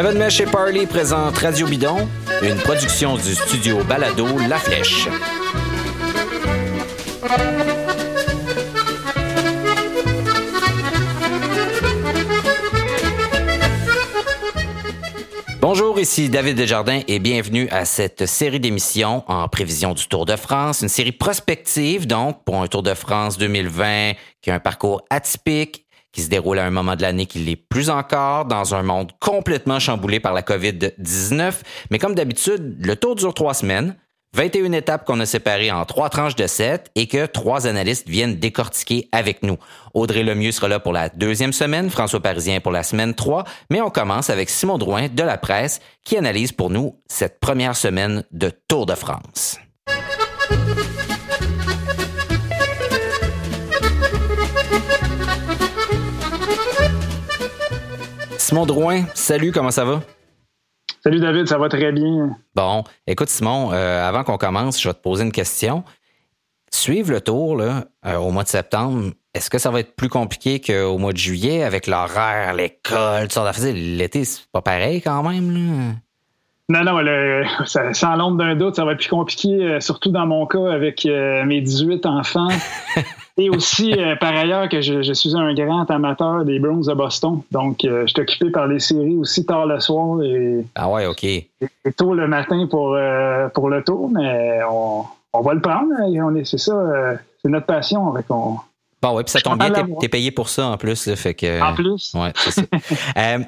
Seven Mesh et Parley présente Radio Bidon, une production du studio Balado La Flèche. Bonjour, ici David Desjardins et bienvenue à cette série d'émissions en prévision du Tour de France, une série prospective donc pour un Tour de France 2020 qui a un parcours atypique qui se déroule à un moment de l'année qui l'est plus encore dans un monde complètement chamboulé par la COVID-19. Mais comme d'habitude, le tour dure trois semaines. 21 étapes qu'on a séparées en trois tranches de 7 et que trois analystes viennent décortiquer avec nous. Audrey Lemieux sera là pour la deuxième semaine, François Parisien pour la semaine 3, mais on commence avec Simon Drouin de la presse qui analyse pour nous cette première semaine de Tour de France. Simon Drouin, salut, comment ça va? Salut David, ça va très bien. Bon, écoute Simon, euh, avant qu'on commence, je vais te poser une question. Suivre le tour là, euh, au mois de septembre, est-ce que ça va être plus compliqué qu'au mois de juillet avec l'horaire, l'école, tout ça? L'été, c'est pas pareil quand même? Là? Non, non, le, ça, sans l'ombre d'un doute, ça va être plus compliqué, euh, surtout dans mon cas avec mes 18 enfants. Et aussi, euh, par ailleurs, que je, suis un grand amateur des Browns de Boston. Donc, euh, je suis occupé par les séries aussi tard le soir et, ah ouais, OK. et tôt le matin pour, euh, pour le tour, mais on, va le prendre. On est, c'est ça, c'est notre passion. Avec on, Bon, ouais, puis ça tombe bien, t'es, payé pour ça en plus. fait que, en plus. Ouais, c'est ça.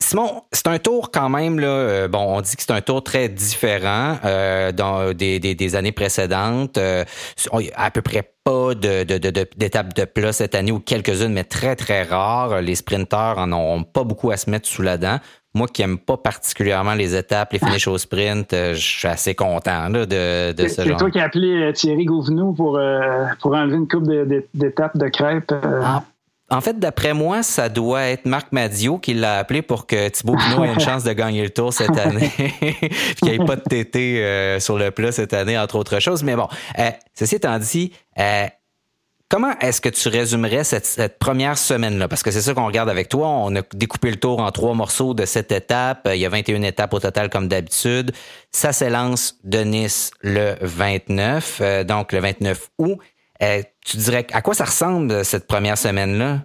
Simon, c'est un tour quand même, là, euh, bon, on dit que c'est un tour très différent euh, dans des, des, années précédentes. Euh, à peu près pas de, d'étapes de, de, plat cette année ou quelques-unes, mais très, très rares. Les sprinteurs en ont pas beaucoup à se mettre sous la dent. Moi qui aime pas particulièrement les étapes, les finishes au sprint, je suis assez content là, de, de ce genre. C'est toi qui as appelé Thierry Gouvenou pour, pour enlever une coupe d'étapes de, crêpes. Ah, en fait, d'après moi, ça doit être Marc Madio qui l'a appelé pour que Thibaut Pinot ait une chance de gagner le tour cette année, qu'il n'y ait pas de TT euh, sur le plat cette année, entre autres choses. Mais bon, euh, ceci étant dit, euh, comment est-ce que tu résumerais cette, première semaine-là? Parce que c'est ça qu'on regarde avec toi. On a découpé le tour en trois morceaux de cette étape. Il y a 21 étapes au total comme d'habitude. Ça s'élance de Nice le 29, donc le 29 août. Euh, tu dirais à quoi ça ressemble euh, cette première semaine-là?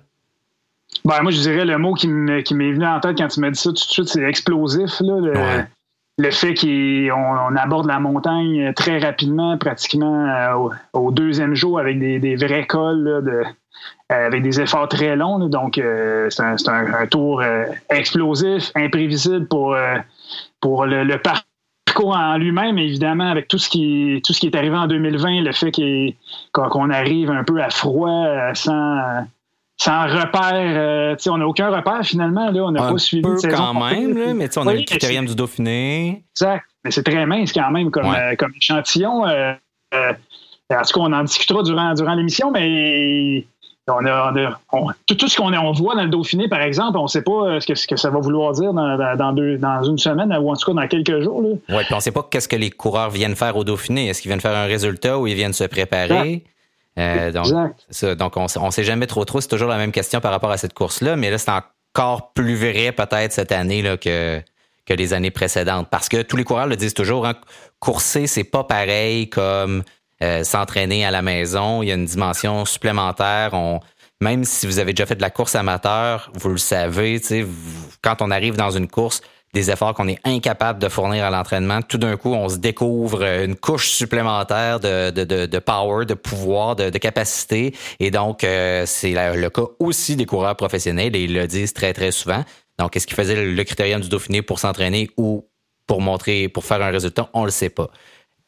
Ben, moi, je dirais le mot qui m'est venu en tête quand tu m'as dit ça tout de suite, c'est explosif. le, fait qu'on aborde la montagne très rapidement, pratiquement euh, au, deuxième jour, avec des, vrais cols, avec des efforts très longs. donc, c'est un, tour explosif, imprévisible pour, pour le, le en lui-même, évidemment, avec tout ce qui tout ce qui est arrivé en 2020, le fait qu'on arrive un peu à froid, euh, sans sans repère, euh, on n'a aucun repère finalement. Là, on n'a pas suivi peu quand même, mais on a le critérium du Dauphiné. Exact. Mais c'est très mince quand même comme, euh, comme échantillon. en tout cas, on en discutera durant, durant l'émission, mais on a, tout, ce qu'on on voit dans le Dauphiné, par exemple, on ne sait pas euh, ce que, ce que, ça va vouloir dire dans, dans, deux, dans, une semaine ou en tout cas dans quelques jours. Oui, puis on ne sait pas qu'est-ce que les coureurs viennent faire au Dauphiné. Est-ce qu'ils viennent faire un résultat ou ils viennent se préparer? Euh, donc, donc, on ne sait jamais trop trop. C'est toujours la même question par rapport à cette course-là, mais là, c'est encore plus vrai peut-être cette année là, que, que les années précédentes. Parce que tous les coureurs le disent toujours, hein, courser, c'est pas pareil comme euh, s'entraîner à la maison. Il y a une dimension supplémentaire. On, même si vous avez déjà fait de la course amateur, vous le savez, quand on arrive dans une course, des efforts qu'on est incapable de fournir à l'entraînement, tout d'un coup, on se découvre une couche supplémentaire de, de, de, power, de pouvoir, de, capacité. Et donc, euh, c'est le cas aussi des coureurs professionnels et ils le disent très, très souvent. Donc, est-ce qu'ils faisaient le critérium du Dauphiné pour s'entraîner ou pour montrer, pour faire un résultat? On le sait pas.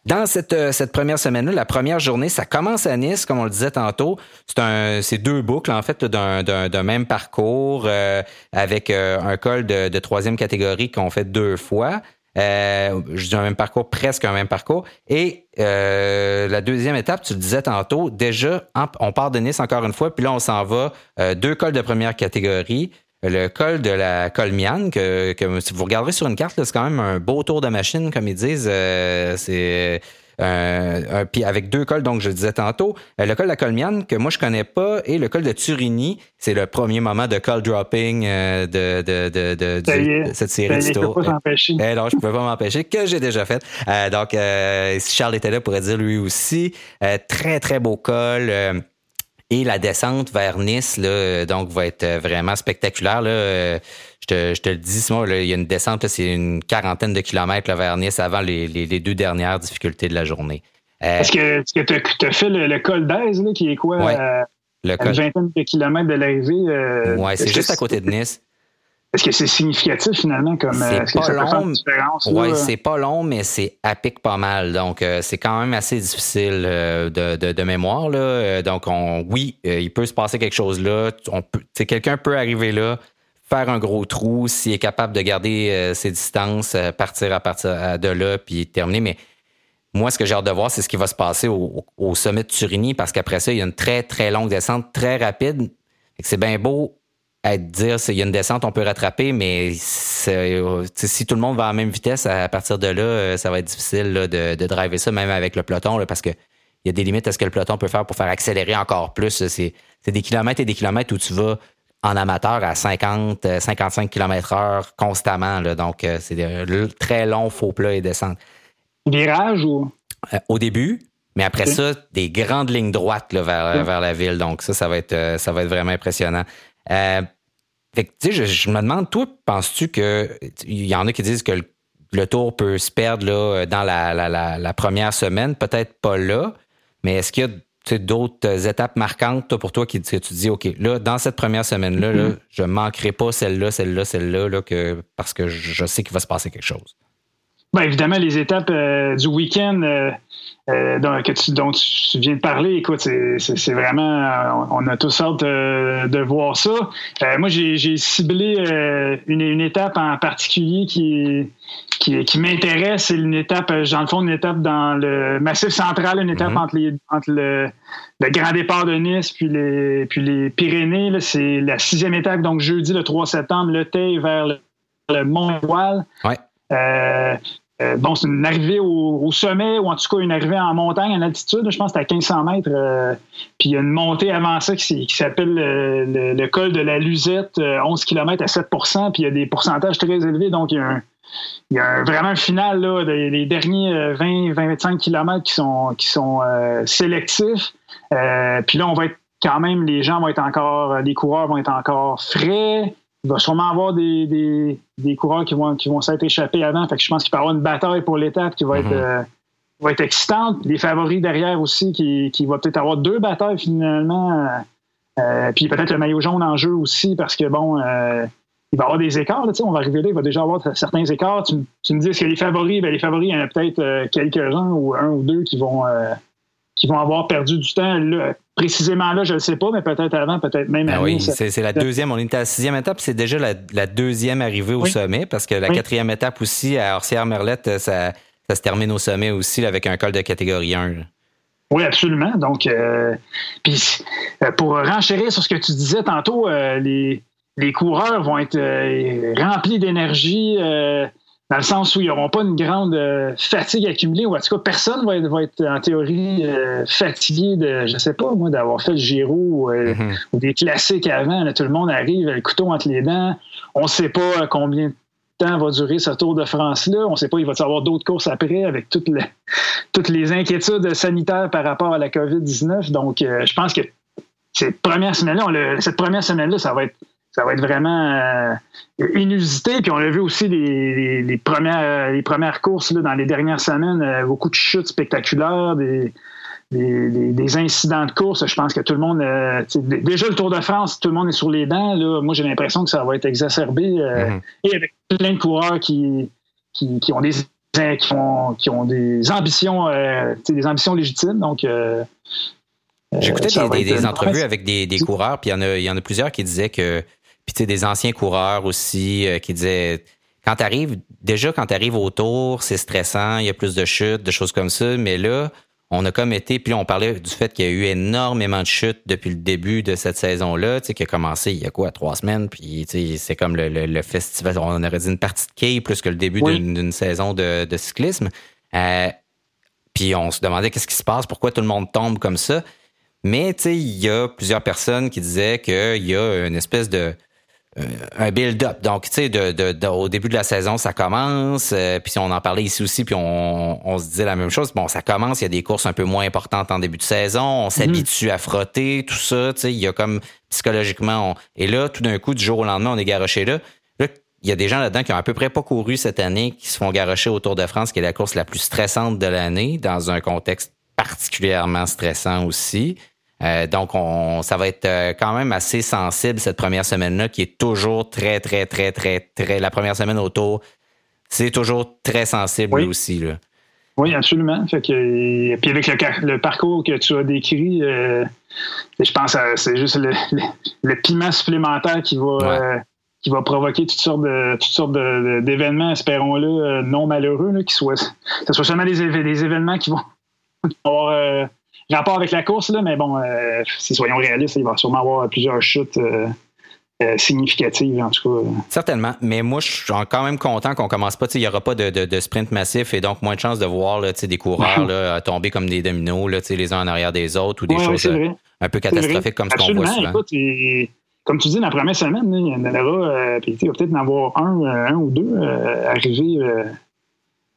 Dans cette, euh, cette première semaine-là, la première journée, ça commence à Nice, comme on le disait tantôt. C'est un, c'est deux boucles en fait d'un, même parcours euh, avec euh, un col de, de troisième catégorie qu'on fait deux fois. Euh, je dis un même parcours, presque un même parcours. Et la deuxième étape, tu le disais tantôt, déjà, on part de Nice encore une fois, puis là, on s'en va deux cols de première catégorie le col de la Colmiane, que, que si vous regarderez sur une carte, c'est quand même un beau tour de machine, comme ils disent. Euh, c'est puis avec deux cols, donc je le disais tantôt, le col de la Colmiane que moi je connais pas et le col de Turini, c'est le premier moment de call dropping de, de, de, de, cette série de tours. Eh non, je pouvais pas m'empêcher que j'ai déjà fait. donc si Charles était là, pourrait dire lui aussi. très très beau col. Et la descente vers Nice, là, donc, va être vraiment spectaculaire. Là. Je te, le dis, Simon, il y a une descente, c'est une quarantaine de kilomètres vers Nice avant les, deux dernières difficultés de la journée. Euh, Est-ce que tu as, fait le, col d'Aise, qui est quoi? Euh, une vingtaine de kilomètres de l'arrivée? Euh, oui, c'est juste à côté de Nice. Est-ce que c'est significatif finalement comme c'est pas long. Oui, c'est pas long, mais c'est à pic pas mal. Donc c'est quand même assez difficile de, mémoire. Là. Donc on, oui, il peut se passer quelque chose là. On peut, quelqu'un peut arriver là, faire un gros trou, s'il est capable de garder euh, ses distances, euh, partir à partir de là, puis terminer. Mais moi, ce que j'ai hâte de voir, c'est ce qui va se passer au, sommet de Turini, parce qu'après ça, il y a une très, très longue descente, très rapide. C'est bien beau à dire qu'il y a une descente, on peut rattraper, mais euh, si tout le monde va à la même vitesse, à partir de là, ça va être difficile de, de driver ça, même avec le peloton, parce que il y a des limites à ce que le peloton peut faire pour faire accélérer encore plus. C'est des kilomètres et des kilomètres où tu vas en amateur à 50, 55 km heure constamment. donc, euh, c'est de très long faux plat et descente. Virage ou? Euh, au début, mais après ça, des grandes lignes droites vers, vers la ville. Donc, ça, ça va être, euh, ça va être vraiment impressionnant. Fait je, me demande, toi, penses-tu que il y en a qui disent que le, tour peut se perdre là, dans la, la première semaine? Peut-être pas là, mais est-ce qu'il y a d'autres étapes marquantes pour toi qui tu dis OK, là, dans cette première semaine-là, mm-hmm. je ne manquerai pas celle-là, celle-là, celle-là, là, que, parce que je sais qu'il va se passer quelque chose? Bien, évidemment, les étapes euh, du week-end euh, euh, dont, tu, viens de parler, écoute, c'est vraiment, on a tous hâte de voir ça. moi, j'ai ciblé une, étape en particulier qui, qui, m'intéresse. C'est une étape, dans le fond, une étape dans le Massif central, une étape mm-hmm. entre, le, grand départ de Nice puis les, puis les Pyrénées. C'est la sixième étape, donc jeudi le 3 septembre, le Tay vers le, Mont-Voile. Ouais. Euh, bon, c'est une arrivée au, sommet, ou en tout cas une arrivée en montagne, en altitude. Je pense que c'est à 1500 mètres. Euh, puis il y a une montée avant ça qui, s'appelle le, col de la Luzette, 11 km à 7% Puis il y a des pourcentages très élevés. Donc il y a, vraiment un final, là, les derniers 20-25 euh, km qui sont, qui sont sélectifs. puis là, on va être quand même, les gens vont être encore, les coureurs vont être encore frais il va sûrement avoir des, des, des, coureurs qui vont, qui vont s'être échappés avant. Fait que je pense qu'il va y avoir une bataille pour l'étape qui va être, mhm. euh, va être excitante. Les favoris derrière aussi, qui, qui va peut-être avoir deux batailles finalement. Euh, euh, puis peut-être le maillot jaune en jeu aussi, parce que bon, il va y avoir des écarts. Là, on va arriver là, il va déjà avoir certains écarts. Tu, me dis que les favoris, ben, les favoris, il y en a peut-être quelques-uns ou un ou deux qui vont qui vont avoir perdu du temps. précisément là, je ne sais pas, mais peut-être avant, peut-être même ah Oui, c'est la deuxième. On est à la sixième étape. C'est déjà la, deuxième arrivée au sommet parce que la quatrième étape aussi, à Orsière-Merlette, ça, se termine au sommet aussi avec un col de catégorie 1. Oui, absolument. Donc, euh, puis, euh, pour renchérir sur ce que tu disais tantôt, euh, les, les coureurs vont être remplis d'énergie dans le sens où ils n'auront pas une grande euh, fatigue accumulée, ou en tout cas, personne va être, va être en théorie euh, fatigué de, je sais pas, moi, d'avoir fait le Giro euh, mm-hmm. ou des classiques avant. tout le monde arrive, le couteau entre les dents. On ne sait pas combien de temps va durer ce Tour de France-là. On ne sait pas, il va y avoir d'autres courses après avec toutes les, toutes les inquiétudes sanitaires par rapport à la COVID-19. Donc, je pense que cette première semaine-là, cette première semaine-là, ça va être ça va être vraiment euh, inusité. Puis on a vu aussi les, premières, les premières courses dans les dernières semaines, euh, beaucoup de chutes spectaculaires, des, des, incidents de course. Je pense que tout le monde. Euh, déjà, le Tour de France, tout le monde est sur les dents. Là. Moi, j'ai l'impression que ça va être exacerbé. Mm-hmm. Et avec plein de coureurs qui, qui, ont des qui ont, qui ont des ambitions, des ambitions légitimes. Donc, J'écoutais des, des, entrevues avec des, coureurs, puis il y, y, en a plusieurs qui disaient que puis tu sais, des anciens coureurs aussi euh, qui disaient quand tu arrives, déjà quand tu arrives au tour, c'est stressant, il y a plus de chutes, de choses comme ça, mais là, on a comme été, puis on parlait du fait qu'il y a eu énormément de chutes depuis le début de cette saison-là, tu sais, qui a commencé il y a quoi, trois semaines, puis tu sais, c'est comme le, festival, on aurait dit une partie de quai plus que le début d'une saison de, cyclisme. Euh, Puis on se demandait qu'est-ce qui se passe, pourquoi tout le monde tombe comme ça. Mais tu sais, il y a plusieurs personnes qui disaient qu'il y a une espèce de un build-up. Donc, tu sais, de, au début de la saison, ça commence. Euh, puis on en parlait ici aussi, puis on, se disait la même chose. Bon, ça commence, il y a des courses un peu moins importantes en début de saison. On s'habitue à frotter, tout ça. Tu sais, il y a comme psychologiquement... et là, tout d'un coup, du jour au lendemain, on est garoché là. Là, il y a des gens là-dedans qui ont à peu près pas couru cette année, qui se font garocher au Tour de France, qui est la course la plus stressante de l'année, dans un contexte particulièrement stressant aussi. Euh, donc, on, ça va être euh, quand même assez sensible cette première semaine-là, qui est toujours très, très, très, très, très. La première semaine autour, c'est toujours très sensible aussi. Là. Oui, absolument. Fait que, puis avec le, parcours que tu as décrit, euh, je pense que c'est juste le, piment supplémentaire qui va, qui va provoquer toutes sortes de toutes sortes d'événements, espérons-le, non malheureux, là, qui soient, ce soit seulement des, des événements qui vont avoir rapport avec la course, là, mais bon, euh, si soyons réalistes, il va sûrement avoir plusieurs chutes. Euh, euh, significatives, en tout cas. Certainement, mais moi, je suis quand même content qu'on commence pas. Il n'y aura pas de, sprint massif et donc moins de chances de voir là, des coureurs là, tomber comme des dominos, là, les uns en arrière des autres ou des choses un peu catastrophiques comme ce qu'on voit souvent. Écoute, comme tu dis, dans la première semaine, il y en aura, il va peut-être en avoir un, un ou deux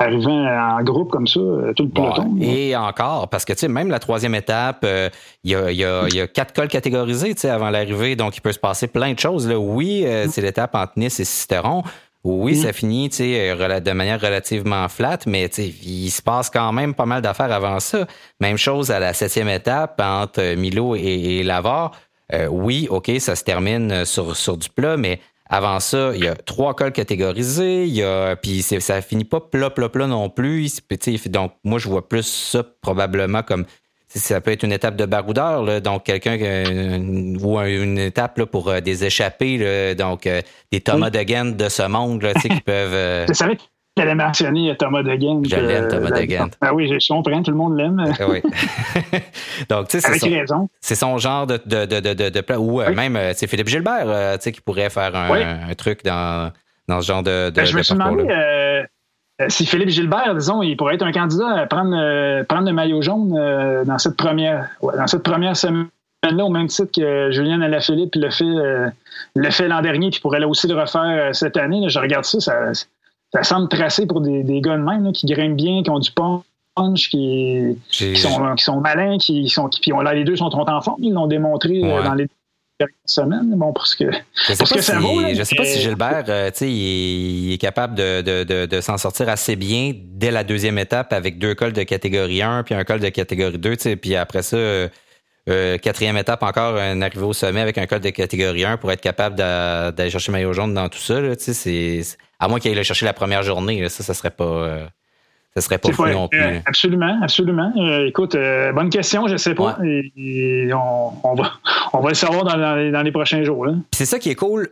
arriver arrivant en groupe comme ça, euh, tout le peloton. et encore, parce que tu sais, même la troisième étape, euh, il y, a, y, a, y, a, quatre cols catégorisés tu sais, avant l'arrivée, donc il peut se passer plein de choses. Là. Oui, euh, mm. c'est l'étape entre Nice et Cisteron. Oui, mm. ça finit tu sais, de manière relativement flat, mais tu sais, il se passe quand même pas mal d'affaires avant ça. Même chose à la septième étape entre Milo et, et Lavar. oui, OK, ça se termine sur, sur du plat, mais avant ça, il y a trois cols catégorisés, il y a puis ça finit pas plat plat plat non plus. Donc moi je vois plus ça probablement comme ça peut être une étape de baroudeur, donc quelqu'un ou une étape là, pour euh, des échappés, donc euh, des Thomas de Gent de ce monde là, qui peuvent. Euh, elle a mentionné Thomas de. Je l'aime, Thomas de. Ah oui, je comprends, tout le monde l'aime. Ah oui. Donc, tu sais, c'est son, c'est son genre de, de, de, de, de Ou euh, même, c'est euh, Philippe Gilbert, euh, tu sais, qui pourrait faire un, un, truc dans, dans ce genre de, ben, je me suis demandé si Philippe Gilbert, disons, il pourrait être un candidat à prendre, prendre le maillot jaune dans cette première, dans cette première semaine là au même titre que Julien Alaphilippe le fait le fait l'an dernier puis pourrait aussi le refaire cette année. je regarde ça, ça, ça semble tracé pour des, des gars de même qui grimpent bien, qui ont du punch, qui, qui, sont, qui sont malins, qui sont. Puis on, là, les deux sont trop en forme. Ils l'ont démontré euh, dans les dernières semaines. Bon, parce que, je sais pas, si, je sais pas si Gilbert, euh, sais, il, est capable de, de, de, de s'en sortir assez bien dès la deuxième étape avec deux cols de catégorie 1 puis un col de catégorie 2. Puis après ça. Euh, quatrième étape encore, un arrivé au sommet avec un col de catégorie 1 pour être capable d'aller chercher maillot jaune dans tout ça. Là, c'est, à moins qu'il aille le chercher la première journée, ça, ça serait pas. Euh, ça serait pas fou non plus. Euh, absolument, absolument. Euh, écoute, bonne question, je sais pas. Et, on, va, on va le savoir dans, les, dans les prochains jours. C'est ça qui est cool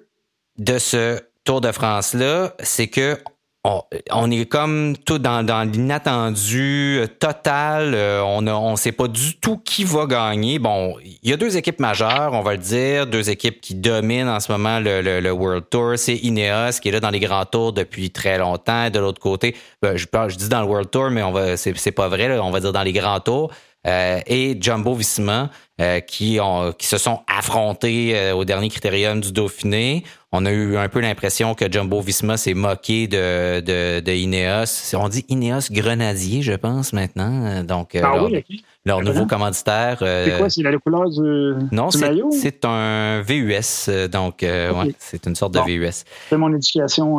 de ce Tour de France-là, c'est que on, est comme tout dans, l'inattendu euh, total. Euh, on ne sait pas du tout qui va gagner. Bon, il y a deux équipes majeures, on va le dire, deux équipes qui dominent en ce moment le, World Tour. C'est Ineos qui est là dans les grands tours depuis très longtemps. De l'autre côté, ben, je, je dis dans le World Tour, mais on va c'est pas vrai. on va dire dans les grands tours. Euh, et Jumbo Visma qui, ont, qui se sont affrontés au dernier critérium du Dauphiné on a eu un peu l'impression que Jumbo Visma s'est moqué de, de, Ineos. On dit Ineos Grenadier, je pense, maintenant. Donc, euh, ah oui, leur nouveau commanditaire. Euh, c'est quoi? C'est la couleur du, non, maillot? c'est un VUS. Euh, donc, euh, ouais, c'est une sorte de VUS. C'est mon éducation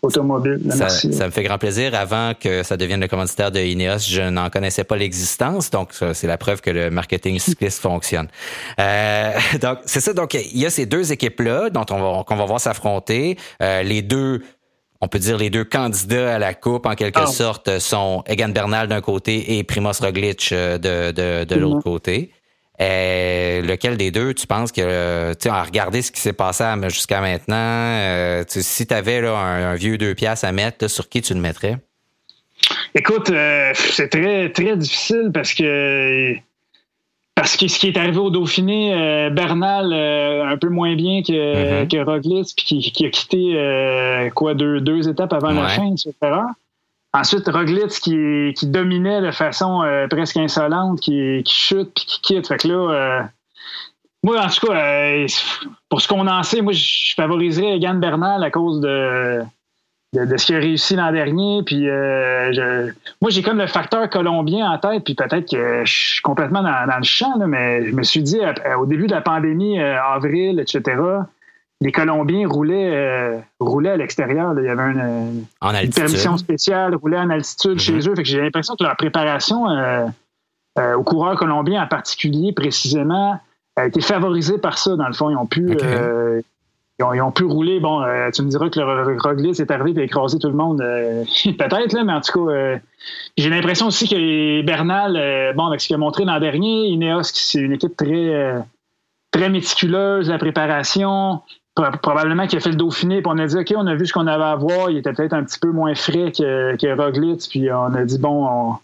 automobile. Ça, ça, me fait grand plaisir. Avant que ça devienne le commanditaire de Ineos, je n'en connaissais pas l'existence. Donc, c'est la preuve que le marketing cycliste fonctionne. donc, c'est ça. Donc, il y a ces deux équipes-là dont on va, qu'on va voir s'affronter. les deux on peut dire les deux candidats à la coupe en quelque ah. sorte sont Egan Bernal d'un côté et Primoz Roglic euh, de, de, de l'autre côté. Et lequel des deux, tu penses que, tu as regardé ce qui s'est passé jusqu'à maintenant, euh, si tu avais là, un, vieux deux piastres à mettre, sur qui tu le mettrais? Écoute, euh, c'est très, très difficile parce que parce que ce qui est arrivé au Dauphiné, euh, Bernal euh, un peu moins bien que, mm-hmm. que Roglic, puis qui, a quitté euh, quoi deux, deux étapes avant la fin, etc. Ensuite, Roglitz qui, qui dominait de façon presque insolente, qui, qui chute puis qui quitte. Fait que là, moi, en tout cas, pour ce qu'on en sait, moi, je favoriserais Egan Bernal à cause de, de, ce qu'il a réussi l'an dernier. Puis euh, moi, j'ai comme le facteur colombien en tête, puis peut-être que je suis complètement dans, le champ, mais je me suis dit, au début de la pandémie, euh, avril, etc., les Colombiens roulaient, euh, roulaient à l'extérieur. Il y avait une, permission spéciale, roulaient en altitude chez mm-hmm. eux. Fait que j'ai l'impression que leur préparation aux coureurs colombiens en particulier, précisément, a été favorisée par ça, dans le fond. Ils ont pu, ils ont, pu rouler. Bon, euh, tu me diras que le Roglic est arrivé et écrasé tout le monde. Euh, peut-être, mais en tout cas, euh, j'ai l'impression aussi que Bernal, bon, avec ce qu'il a montré l'an dernier, Ineos, c'est une équipe très, très méticuleuse, la préparation. Probablement qu'il a fait le Dauphiné, puis on a dit, OK, on a vu ce qu'on avait à voir. Il était peut-être un petit peu moins frais que, que puis on a dit, bon,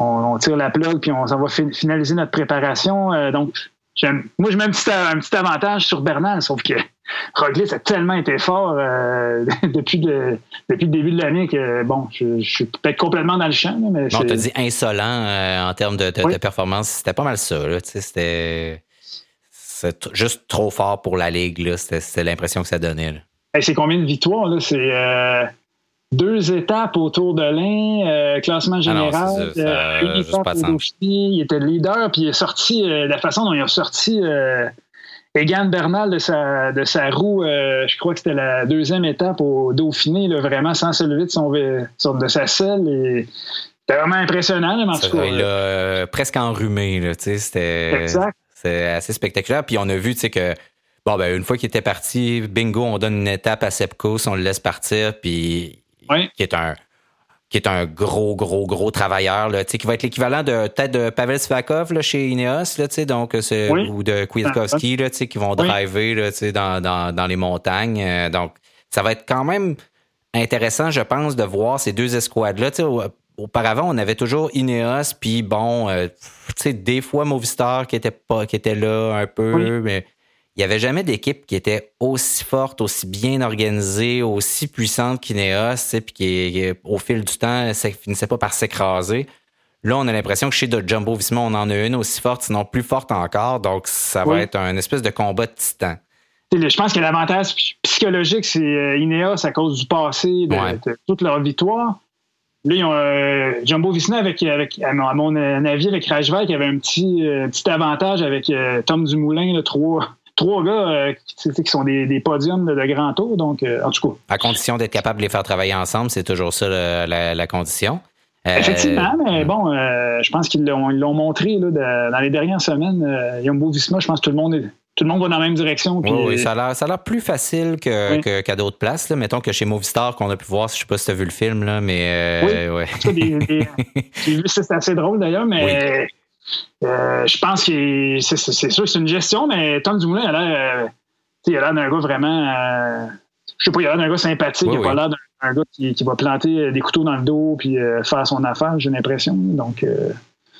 on, tire la plug, puis on, s'en va finaliser notre préparation. donc, moi, je mets un petit, un petit avantage sur Bernal, sauf que Roglic a tellement été fort euh, depuis, le, depuis le début de l'année que, bon, je, suis peut-être complètement dans le champ. mais on t'a dit insolent euh, en termes de, performance. C'était pas mal ça. C'était juste trop fort pour la Ligue. C'était l'impression que ça donnait. c'est combien de victoires? C'est euh, deux étapes autour de l'Ain, classement ah général. il était le leader, puis il est sorti, la façon dont il a sorti Egan Bernal de sa, de sa roue, euh, je crois que c'était la deuxième étape au Dauphiné, là, vraiment sans se lever de, son, de sa selle. c'était vraiment impressionnant. En tout cas, il a presque enrhumé. C'était assez spectaculaire. Puis on a vu que bon, ben, une fois qu'il était parti, bingo, on donne une étape à Sepkus, on le laisse partir. Puis qui est un qui est un gros, gros, gros travailleur, là, qui va être l'équivalent de peut-être de Pavel Svakov là, chez Ineos, là, donc, ou de Kwiatkowski là, qui vont driver là, dans, dans, dans les montagnes. Euh, donc, ça va être quand même intéressant, je pense, de voir ces deux escouades-là. Auparavant, on avait toujours Ineos, puis bon, euh, des fois Movistar qui était pas qui était là un peu, mais il n'y avait jamais d'équipe qui était aussi forte, aussi bien organisée, aussi puissante qu'Ineos, puis qui, au fil du temps, ça finissait pas par s'écraser. Là, on a l'impression que chez de Jumbo Visma, on en a une aussi forte, sinon plus forte encore. Donc, ça va être un espèce de combat de titan. Je pense que l'avantage psychologique, c'est euh, Ineos à cause du passé, de, toute leur victoire. Là, ils ont, euh, Jumbo Visma, avec, avec, à mon avis, avec Rajval, qui avait un petit, euh, petit avantage avec Tom Dumoulin, le trois, trois gars euh, qui, sont des, podiums de, grand tour. Donc, euh, en tout cas. À condition d'être capable de les faire travailler ensemble, c'est toujours ça la, condition. Euh, Effectivement, mais bon, je pense qu'ils l'ont montré dans les dernières semaines. Yumbo Visma, je pense que tout le monde est, tout le monde va dans la même direction. oui, ça a l'air plus facile qu'à d'autres places. Mettons que chez Movistar, qu'on a pu voir, je ne sais pas si tu as vu le film, là, mais. oui, J'ai vu, c'est assez drôle d'ailleurs, mais euh, je pense que c'est sûr que c'est une gestion, mais Tom Dumoulin a l'air euh, il a l'air d'un gars vraiment. Euh, je sais pas, il a l'air d'un gars sympathique. il a pas l'air d'un gars qui, va planter des couteaux dans le dos puis faire son affaire, j'ai l'impression. Donc.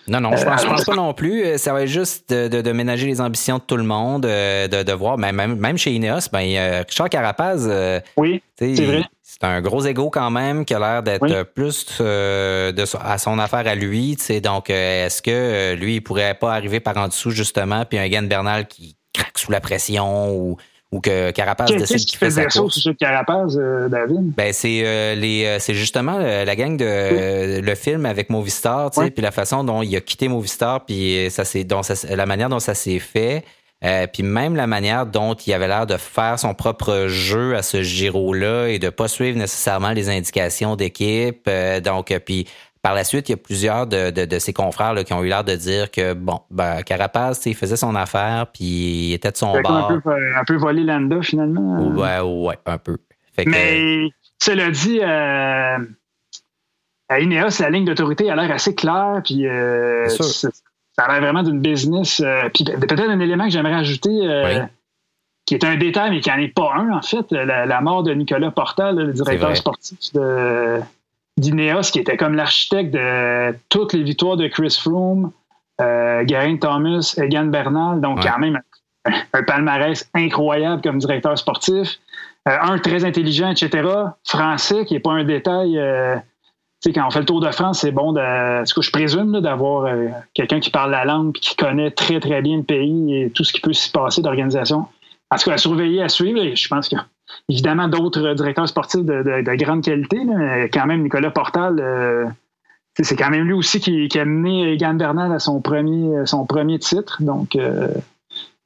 Non, non, je pense, pense pas non plus. Ça va être juste de, ménager les ambitions de tout le monde, de, voir, même, même chez Ineos, ben, Richard Carapaz, oui, c'est vrai c'est un gros ego quand même qui a l'air d'être plus euh, de, à son affaire à lui. Donc, euh, est-ce que euh, lui, il pourrait pas arriver par en dessous, justement, puis un Gann Bernal qui craque sous la pression ou, ou que Carapaz décide qu'il fait sa course? Sur Carapaz, David? Ben, c'est les c'est justement la gang de le film avec Movistar, puis la façon dont il a quitté Movistar, puis ça, c'est, la manière dont ça s'est fait. Euh, puis même la manière dont il avait l'air de faire son propre jeu à ce Giro-là et de pas suivre nécessairement les indications d'équipe. Euh, donc, euh, puis par la suite, il y a plusieurs de, de, ses confrères qui ont eu l'air de dire que, bon, ben, Carapaz, il faisait son affaire, puis il était de son bord. Un peu, un peu volé Landa, finalement. Ouais, ouais, un peu. Mais, cela dit, à Ineos, la ligne d'autorité a l'air assez claire, puis ça a l'air vraiment d'une business. Euh, puis peut-être un élément que j'aimerais ajouter, euh, qui est un détail, mais qui n'en est pas un, en fait, la, mort de Nicolas Portal, le directeur sportif de, d'Ineos, qui était comme l'architecte de toutes les victoires de Chris Froome, euh, Thomas, Egan Bernal, donc quand même un, palmarès incroyable comme directeur sportif. un très intelligent, etc. Français, qui n'est pas un détail quand on fait le Tour de France, c'est bon, de, ce que je présume, d'avoir quelqu'un qui parle la langue et qui connaît très, très bien le pays et tout ce qui peut s'y passer d'organisation. En tout cas, à surveiller, à suivre. je pense a évidemment d'autres directeurs sportifs de, grande qualité, mais quand même, Nicolas Portal, c'est quand même lui aussi qui, a mené Egan Bernal à son premier, son premier titre. Donc,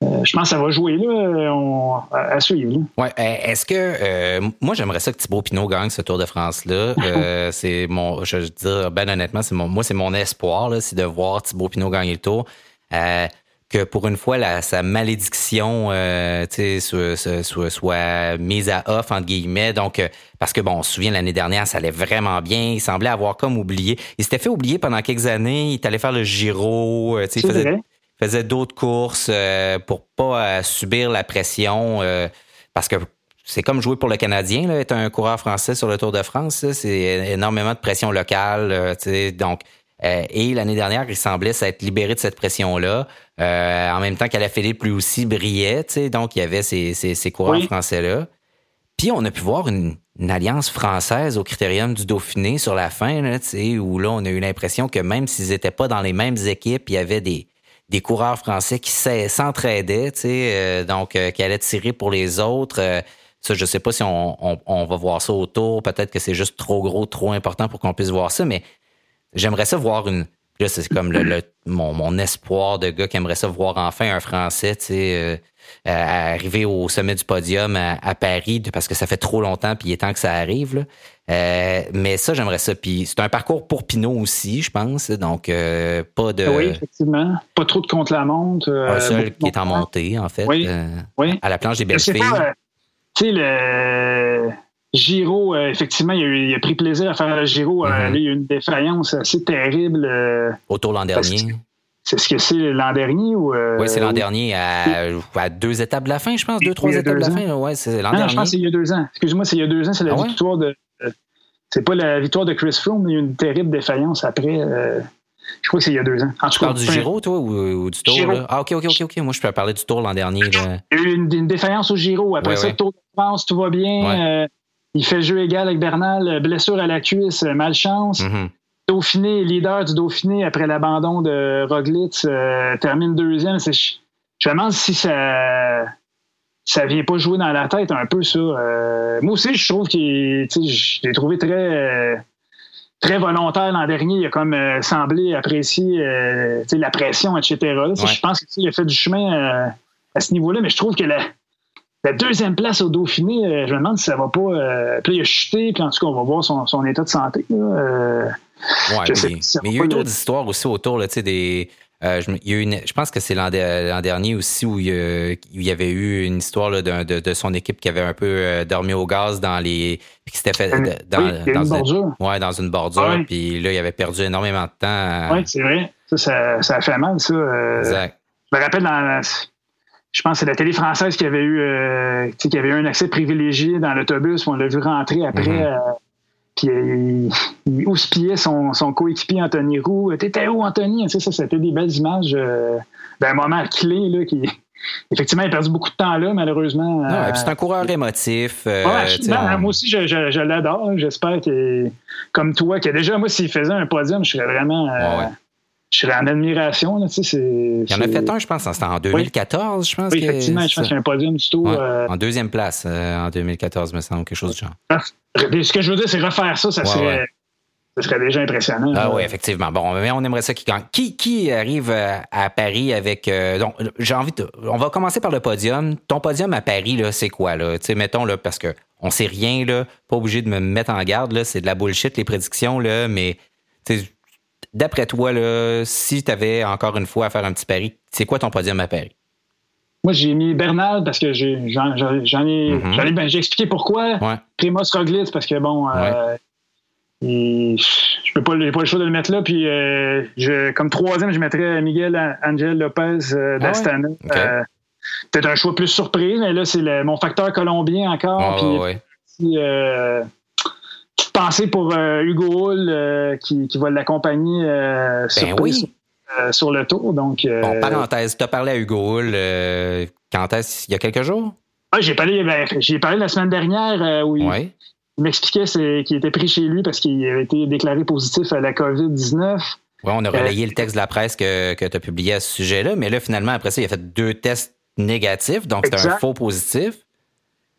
euh, je pense que ça va jouer là, à, suivre. Ouais. Eh, est-ce que euh, moi j'aimerais ça que Thibaut Pinot gagne ce Tour de France là. Euh, c'est mon, je veux dire ben honnêtement, c'est mon, moi c'est mon espoir là, c'est de voir Thibaut Pinot gagner le Tour. Que pour une fois la, sa malédiction soit, soit, soit, mise à off entre guillemets. Donc parce que bon, on se souvient l'année dernière, ça allait vraiment bien. Il semblait avoir comme oublié. Il s'était fait oublier pendant quelques années. Il est allé faire le Giro. il faisait, faisait d'autres courses euh, pour pas euh, subir la pression euh, parce que c'est comme jouer pour le Canadien, là, être un coureur français sur le Tour de France, c'est énormément de pression locale. donc, et l'année dernière, il semblait s'être libéré de cette pression-là. en même temps qu'à la Philippe, lui aussi brillait. Donc, il y avait ces, ces, coureurs français-là. Puis, on a pu voir une, alliance française au critérium du Dauphiné sur la fin, là, où là, on a eu l'impression que même s'ils n'étaient pas dans les mêmes équipes, il y avait des, des coureurs français qui s'entraidaient, euh, donc euh, qui allaient tirer pour les autres. Euh, ça, je sais pas si on, on, va voir ça autour. Peut-être que c'est juste trop gros, trop important pour qu'on puisse voir ça, mais j'aimerais ça voir une. Là, c'est comme le, mon, mon, espoir de gars qui aimerait ça voir enfin un Français, tu sais, arriver au sommet du podium à, Paris, parce que ça fait trop longtemps, puis il est temps que ça arrive. Là. Euh, mais ça, j'aimerais ça. Puis c'est un parcours pour Pinot aussi, je pense. Donc, euh, pas de. Oui, effectivement. Pas trop de contre-la-montre. Euh, un seul qui est en montée, en fait. Oui. oui. À la planche des belles filles. Tu sais, le Giro, effectivement, il a, pris plaisir à faire le Giro. Mm-hmm. il y a eu une défaillance assez terrible. Autour l'an dernier. C'est ce que c'est l'an dernier ou Oui, c'est l'an dernier à, deux étapes de la fin, je pense, deux, trois étapes de la fin. Ouais, c'est l'an dernier. je pense que c'est il y a deux ans. Excuse-moi, c'est il y a deux ans, c'est la ah victoire de c'est pas la victoire de Chris Froome, mais il y a eu une terrible défaillance après. Euh, je crois que c'est il y a deux ans. En tu parles du Giro, toi, ou, du Tour? Ah, OK, OK, OK, OK. Moi, je peux parler du Tour l'an dernier. Il y a eu une, défaillance au Giro. Après ça, le Tour de France, tout va bien. Euh, il fait jeu égal avec Bernal. Euh, blessure à la cuisse, malchance. Mm-hmm. Dauphiné, leader du Dauphiné après l'abandon de Roglic, termine deuxième. Je me demande si ça ça vient pas jouer dans la tête un peu ça. Euh, moi aussi, je trouve qu'il, je l'ai trouvé très très volontaire l'an dernier. Il a comme euh, semblé apprécier euh, la pression, etc. Je pense qu'il a fait du chemin à ce niveau-là, mais je trouve que la, deuxième place au Dauphiné, je me demande si ça va pas. puis il a chuté, puis en tout cas, on va voir son, état de santé. ouais, mais, il y a eu d'autres histoires aussi autour là, des euh, je, il y a une, je pense que c'est l'an, dernier aussi où il, y avait eu une histoire là, de, de, son équipe qui avait un peu euh, dormi au gaz dans les. Puis qui s'était fait. Dans, une bordure. ouais, dans une bordure. Puis là, il avait perdu énormément de temps. Oui, c'est vrai. Ça, ça, a fait mal, ça. Euh, exact. Je me rappelle dans. Je pense que c'est la télé française qui avait eu, qui avait eu un accès privilégié dans l'autobus. On l'a vu rentrer après. Mm-hmm. Puis il, il houspillait son, son coéquipier Anthony Roux. T'étais où, Anthony? ça, c'était des belles images euh, d'un moment clé là, qui. Effectivement, il a perdu beaucoup de temps là, malheureusement. c'est un coureur émotif. Euh, moi aussi, je, l'adore. J'espère que, comme toi, que déjà, moi, s'il faisait un podium, je serais vraiment. Euh, je serais en admiration. Là, tu sais, il y en a fait un, je pense, c'était en 2014, je pense. Oui, effectivement, je pense qu'il y a un podium du tout. En deuxième place, en 2014, me semble, quelque chose du genre. Ah, ce que je veux dire, c'est refaire ça, ça serait. serait déjà impressionnant. Ah oui, effectivement. Bon, mais on aimerait ça qui gagne. Qui, qui arrive euh, à Paris avec. Euh, donc, j'ai envie de. On va commencer par le podium. Ton podium à Paris, là, c'est quoi, là? Tu sais, mettons, là, parce que on sait rien, là. Pas obligé de me mettre en garde, là. C'est de la bullshit, les prédictions, là. Mais, d'après toi, là, si tu avais encore une fois à faire un petit pari, c'est quoi ton podium à Paris? Moi, j'ai mis Bernal parce que j'en ai, mhm. ben, j'ai expliqué pourquoi. Ouais. Primoz Roglic parce que bon, euh, je peux pas, pas le choix de le mettre là. Puis euh, je, comme troisième, je mettrais Miguel Angel Lopez euh, ah d'Astana. Peut-être un choix plus surprise, mais là, c'est mon facteur colombien encore. Ah, puis, pensée pour Hugo Hull qui, qui, va l'accompagner ben oui. Euh, sur le tour. Donc, euh, bon, parenthèse, tu as parlé à Hugo Hull euh, quand est-ce? Il y a quelques jours? Oui, j'ai parlé, ben, j'ai parlé la semaine dernière où il, il m'expliquait qu'il était pris chez lui parce qu'il avait été déclaré positif à la COVID-19. Oui, on a relayé le texte de la presse que, que tu as publié à ce sujet-là, mais là, finalement, après ça, il a fait deux tests négatifs, donc c'est un faux positif.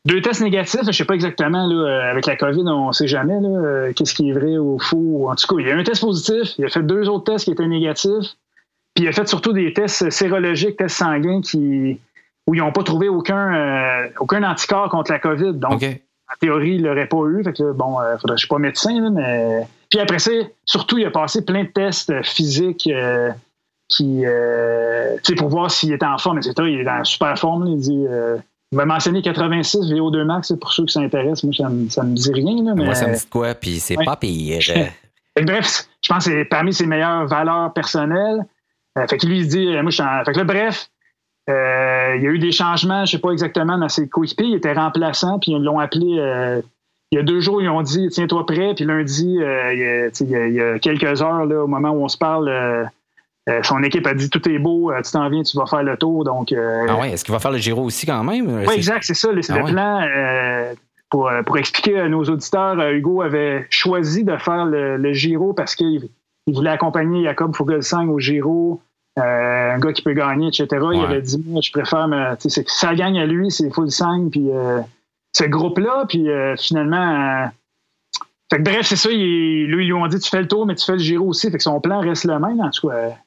Deux tests négatifs, je ne sais pas exactement, là, avec la COVID, on ne sait jamais euh, qu'est-ce qui est vrai ou faux. En tout cas, il y a un test positif, il a fait deux autres tests qui étaient négatifs, puis il a fait surtout des tests sérologiques, tests sanguins, qui, où ils n'ont pas trouvé aucun, euh, aucun anticorps contre la COVID. Donc, en théorie, il l'aurait pas eu. Fait que, bon, euh, faudrait, je suis pas médecin, mais. Puis après ça, surtout, il a passé plein de tests physiques qui, pour voir s'il était en forme, etc. Il est en super forme. il dit il va mentionner 86 VO2 max, pour ceux qui s'intéressent. Moi, ça me, me dit rien. mais... Moi, ça me dit quoi, puis c'est pas pire. bref, je pense que c'est parmi ses meilleures valeurs personnelles. Euh, fait que lui, il dit, euh, moi, je suis en... Fait que là, bref, euh, il y a eu des changements, je sais pas exactement, dans ses coéquipiers. Il était remplaçant, puis ils l'ont appelé. il y a deux jours, ils ont dit, tiens-toi prêt. Puis lundi, il y, a, quelques heures, là, au moment où on se parle, euh, son équipe a dit tout est beau, euh, tu t'en viens, tu vas faire le tour. Donc, euh, ah ouais, est-ce qu'il va faire le Giro aussi quand même? Oui, exact, c'est ça. C'est le ah plan. Pour, pour, expliquer à nos auditeurs, Hugo avait choisi de faire le, Giro parce qu'il voulait accompagner Jacob Fogelsang au Giro, un gars qui peut gagner, etc. Il avait dit Moi, je préfère, ça gagne à lui, c'est Fogelsang, puis ce groupe-là, puis finalement. bref, c'est ça. lui, ils lui ont dit tu fais le tour, mais tu fais le Giro aussi. Fait que son plan reste le même. En tout cas,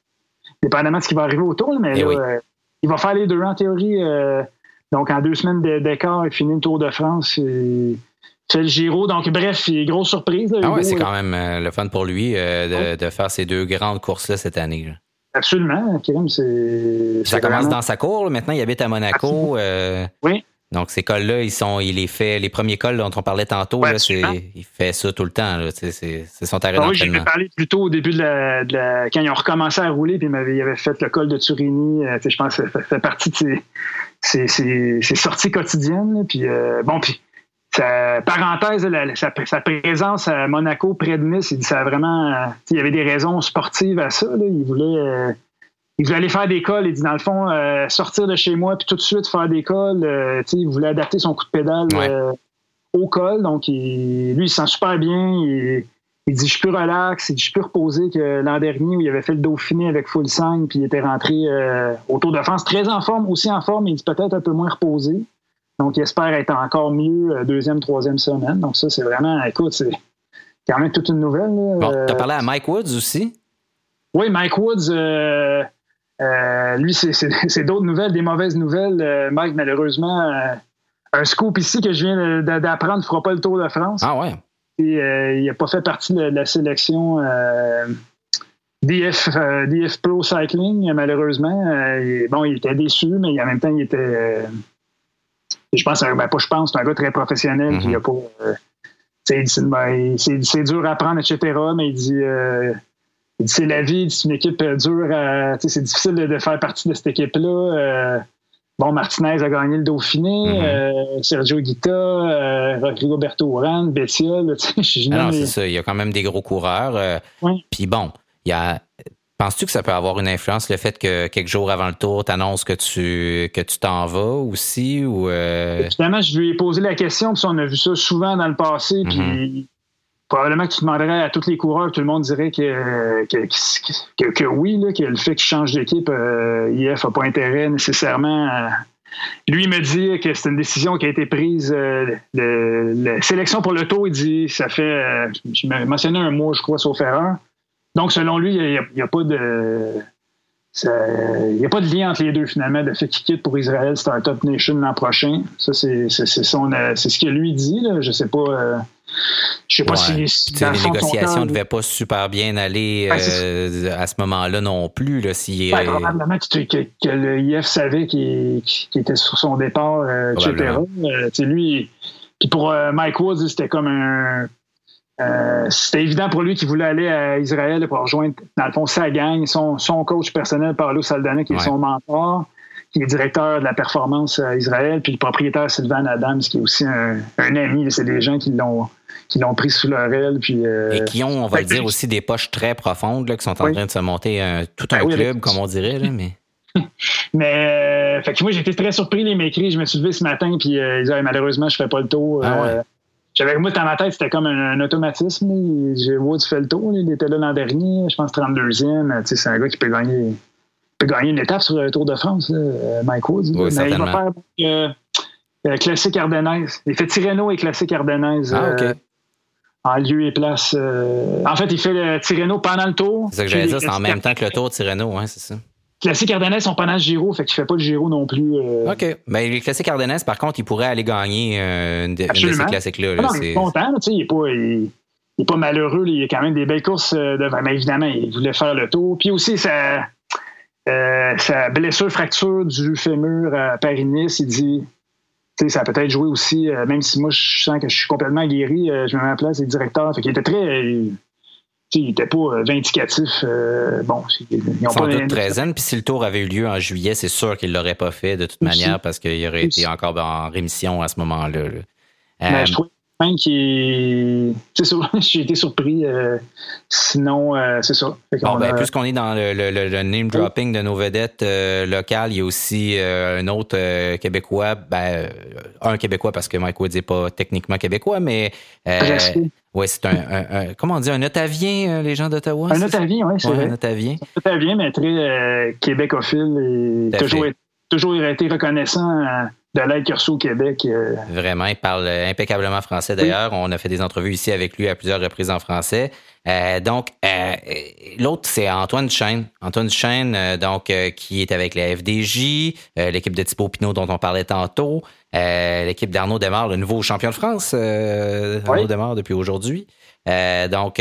dépendamment de ce qui va arriver autour, mais eh euh, il va faire les deux en théorie. Euh, donc, en deux semaines d'écart, il finit le Tour de France. Et fait le Giro. Donc, bref, grosse surprise. ah ouais, c'est quand même euh, le fun pour lui de, faire ces deux grandes courses-là cette année. Absolument, c'est. Ça commence dans sa cour. Maintenant, il habite à Monaco. oui. Donc, ces cols-là, ils sont, il les fait, les premiers cols dont on parlait tantôt, il fait ça tout le temps. C'est son taré ah, Oui, j'en ai parlé plus tôt au début de la, quand ils ont recommencé à rouler, puis ils avaient, fait le col de Turini. Euh, je pense que ça fait partie de ses, sorties quotidiennes. Puis, euh, bon, puis, sa parenthèse, sa, présence à Monaco près de Nice, il dit ça vraiment. Euh, il y avait des raisons sportives à ça. Il voulait il voulait aller faire des cols. Il dit, dans le fond, euh, sortir de chez moi puis tout de suite faire des cols. Euh, il voulait adapter son coup de pédale euh, au col. Donc, lui, il se sent super bien. Il, dit, je suis plus relax. Il dit, je suis plus reposé que l'an dernier où il avait fait le Dauphiné avec full sang puis il était rentré au Tour de France très en forme, aussi en forme. Il dit peut-être un peu moins reposé. Donc, il espère être encore mieux deuxième, troisième semaine. Donc, ça, c'est vraiment, écoute, c'est quand même toute une nouvelle. Bon, tu as parlé à Mike Woods aussi? Oui, Mike Woods, euh, lui, c'est d'autres nouvelles, des mauvaises nouvelles. Euh, Mike, malheureusement, euh, un scoop ici que je viens d'apprendre ne fera pas le Tour de France. Ah ouais. Et, il n'a pas fait partie de, la sélection DF, DF Pro Cycling, malheureusement. bon, il était déçu, mais en même temps, il était. je pense, ben, pas je pense, c'est un gars très professionnel qui a pas. c'est dur à apprendre, etc. Mais il dit c'est la vie, c'est une équipe euh, dure. c'est difficile de, faire partie de cette équipe-là. Euh, bon, Martinez a gagné le Dauphiné, euh, Sergio Guita, Rodrigo Berto Bettiol. Ah c'est ça. Il y a quand même des gros coureurs. Puis bon, il y a. Penses-tu que ça peut avoir une influence le fait que quelques jours avant le tour, tu annonces que tu que tu t'en vas aussi ou Finalement, je lui ai posé la question parce qu'on a vu ça souvent dans le passé. Puis mm-hmm probablement que tu demanderais à tous les coureurs, tout le monde dirait que, que, oui, là, que le fait qu'il change d'équipe, euh, IF n'a pas intérêt nécessairement. Lui, il me dit que c'est une décision qui a été prise. Euh, la sélection pour le tour, il dit, ça fait, euh, je mentionné un mois, je crois, sauf erreur. Donc, selon lui, il n'y a, pas de. A pas de lien entre les deux, finalement, le fait qu'il quitte pour Israël Startup Nation l'an prochain. Ça, c'est ce que lui dit. Je ne sais pas. Je sais pas si, les négociations ne devaient pas super bien aller euh, à ce moment-là non plus. Là, si, probablement que, le IF savait qu'il était sur son départ, euh, etc. Euh, lui, puis pour Mike Woods, c'était comme un. c'était évident pour lui qu'il voulait aller à Israël pour rejoindre, dans le fond, sa gang, son, son coach personnel, Paolo Saldana, qui est son mentor qui est directeur de la performance à Israël, puis le propriétaire Sylvain Adams, qui est aussi un, un ami. C'est des gens qui l'ont qui l'ont pris sous leur aile. Puis, euh, Et qui ont, on va dire, aussi des poches très profondes, là, qui sont en train de se monter un, tout un ben club, comme on dirait. Là, mais mais euh, fait que moi, j'étais très surpris, les m'écrits. Je me suis levé ce matin, puis euh, ils disaient malheureusement, je fais pas le tour. Ah j'avais moi dans ma tête, c'était comme un, automatisme. J'ai Woods fait le tour, il était là l'an dernier, je pense 32e. C'est un gars qui peut gagner, peut gagner une étape sur le Tour de France, Mike Woods. Oui, Mais il va faire euh, classique ardennaise. Il fait Tirreno et classique ardennaise. Ah, OK. en lieu et place. en fait, il fait le Tirreno pendant le tour. C'est ça que j'allais dire, c'est en même temps que le tour de Tirreno, hein, c'est ça. Classique Ardennes sont pendant le Giro, fait qu'il fait pas le Giro non plus. Euh... OK. Mais les classiques Ardennes, par contre, il pourrait aller gagner euh, une, de, une, de, ces classiques-là. Là, il est content, il est pas. Il, il est pas malheureux, il y a quand même des belles courses euh, devant. Mais évidemment, il voulait faire le tour. Puis aussi, sa, euh, sa blessure, fracture du fémur à Paris-Nice, il dit sais, ça a peut-être joué aussi, euh, même si moi je sens que je suis complètement guéri, euh, je me mets en place des directeurs. Fait qu'il était très. il n'était pas vindicatif. Bon, ils ont Sans pas doute très zen. Puis si le tour avait eu lieu en juillet, c'est sûr qu'il ne l'aurait pas fait de toute manière parce qu'il aurait été encore en rémission à ce moment-là. Là. Ben, je trouve qui j'ai été surpris. Euh, sinon, euh, c'est ça. Bon, ben, Puisqu'on est dans le, name dropping de nos vedettes euh, locales, il y a aussi un autre Québécois, ben, un Québécois parce que Mike Woods n'est pas techniquement Québécois, mais oui, c'est un, comment on dit, un Ottavien, les gens d'Ottawa? Un Ottavien, oui, c'est vrai. Un Ottavien. Un Ottavien, mais très québécophile et toujours, toujours été reconnaissant de l'aide qu'il au Québec. Euh. Vraiment, il parle impeccablement français d'ailleurs. On a fait des entrevues ici avec lui à plusieurs reprises en français. Euh, donc, euh, l'autre, c'est Antoine Duchesne. Antoine Duchesne, donc, qui est avec la FDJ, l'équipe de Thibaut Pinot dont on parlait tantôt, l'équipe d'Arnaud Demar, le nouveau champion de France, Arnaud Demar depuis aujourd'hui. donc,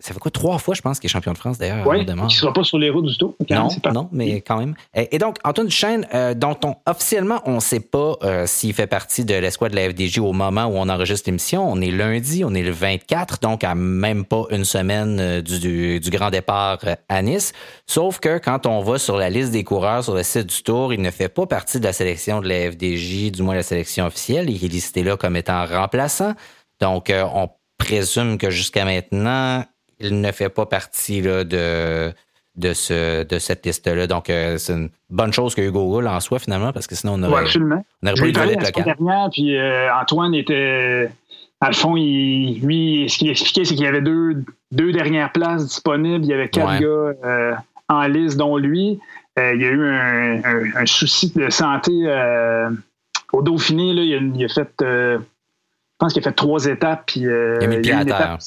ça fait quoi trois fois, je pense, qu'il est champion de France d'ailleurs. Oui, il ne sera pas sur les routes du tout. Non, non, mais quand même. Et, donc, Antoine Duchesne, euh, dont on, officiellement, on ne sait pas euh, s'il fait partie de l'escouade de la FDJ au moment où on enregistre l'émission. On est lundi, on est le 24, donc à même pas une semaine euh, du, du, grand départ à Nice. Sauf que quand on va sur la liste des coureurs sur le site du Tour, il ne fait pas partie de la sélection de la FDJ, du moins la sélection officielle. Il est listé là comme étant remplaçant. Donc, on présume que jusqu'à maintenant, il ne fait pas partie là, de, de, ce, de cette liste-là. Donc, euh, c'est une bonne chose que Hugo roule en soi, finalement, parce que sinon, on aurait, absolument. on aurait pas eu de la dernière, puis euh, Antoine était... À le fond, il, lui, ce qu'il expliquait, c'est qu'il y avait deux, deux dernières places disponibles. Il y avait quatre gars euh, en liste, dont lui. il y a eu un, un, souci de santé au Dauphiné. Là, il, a, fait... je pense qu'il a fait trois étapes. Puis, il a mis le pied à terre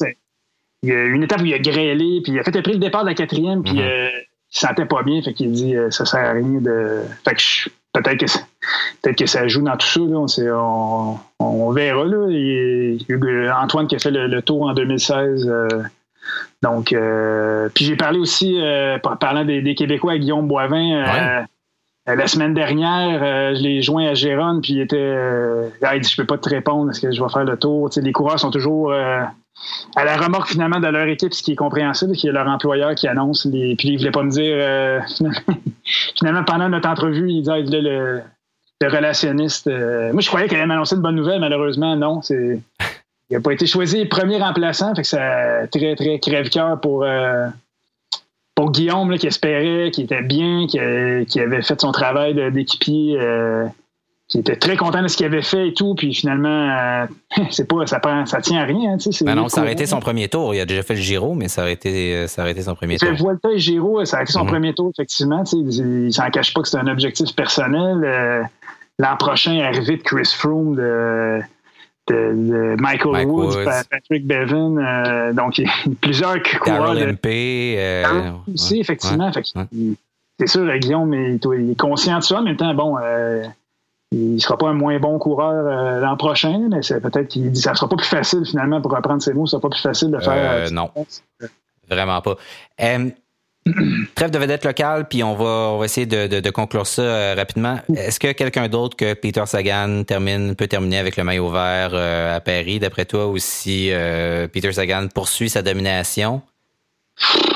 il y a une étape où il a grêlé, puis il a fait, il a pris le départ de la quatrième, puis mm -hmm. euh, il sentait pas bien, fait qu'il dit euh, ça sert à rien de. Fait que peut-être que peut-être que ça joue dans tout ça, là, on, on, on verra là. Il, il, Antoine qui a fait le, le tour en 2016. Euh, donc, euh, puis j'ai parlé aussi, euh, parlant des, des, Québécois, à Guillaume Boivin. Ouais. La semaine dernière, je l'ai joint à Gérone, puis il était. Ah, il dit Je peux pas te répondre, est-ce que je vais faire le tour? les coureurs sont toujours à la remorque finalement de leur équipe, ce qui est compréhensible, qui est leur employeur qui annonce les. Puis il voulait pas me dire euh, finalement pendant notre entrevue, il disait le, relationniste. Euh, moi je croyais qu'elle allait m'annoncer une bonne nouvelle, malheureusement, non. Il n'a pas été choisi premier remplaçant, fait que c'est très, très crève-cœur pour, euh, pour Guillaume qui espérait, qui était bien, qui, qui avait fait son travail d'équipier qui était très content de ce qu'il avait fait et tout, puis finalement, euh, c'est pas, ça, prend, ça tient à rien. Tu sais, ben non, ça aurait été son premier tour. Il a déjà fait le Giro, mais ça aurait été, euh, ça aurait été son premier tour. Vuelta et Giro, ça aurait été son mm -hmm. premier tour, effectivement. Tu sais, il s'en cache pas que c'est un objectif personnel. Euh, L'an prochain, arrivé de Chris Froome, de, de, de Michael Mike Woods, Woods, Patrick Bevan, euh, donc il y a plusieurs coureurs. Darryl MP. Aussi, effectivement. Ouais, ouais. C'est sûr, Guillaume, il, il, est conscient de ça. En même temps, bon il ne sera pas un moins bon coureur euh, l'an prochain, mais c'est peut-être qu'il dit ça ne sera pas plus facile finalement pour reprendre ses mots, ce sera pas plus facile de faire. Euh, non. Vraiment pas. Euh, trêve de vedette locale, puis on va, on va essayer de, de, de conclure ça euh, rapidement. Est-ce que quelqu'un d'autre que Peter Sagan termine, peut terminer avec le maillot vert à Paris, d'après toi, ou si Peter Sagan poursuit sa domination?